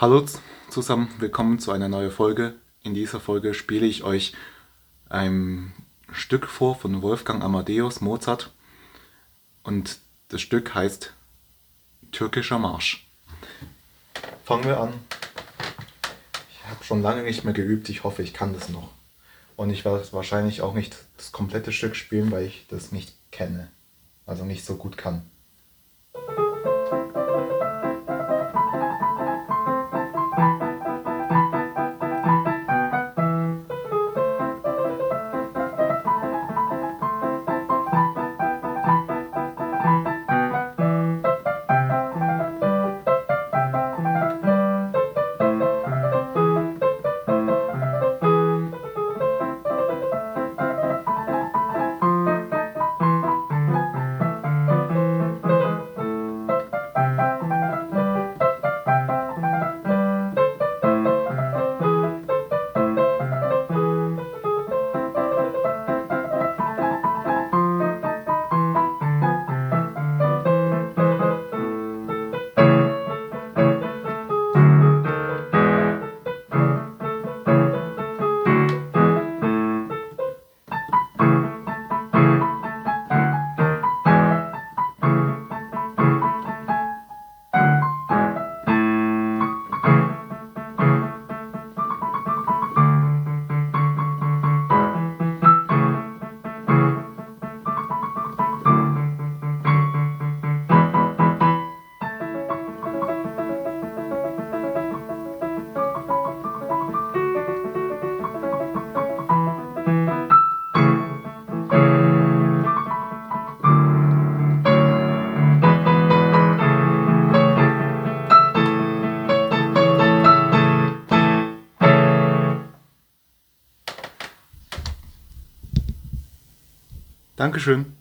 Hallo zusammen, willkommen zu einer neuen Folge. In dieser Folge spiele ich euch ein Stück vor von Wolfgang Amadeus Mozart und das Stück heißt Türkischer Marsch. Fangen wir an. Ich habe schon lange nicht mehr geübt, ich hoffe, ich kann das noch. Und ich werde wahrscheinlich auch nicht das komplette Stück spielen, weil ich das nicht kenne, also nicht so gut kann. Dankeschön.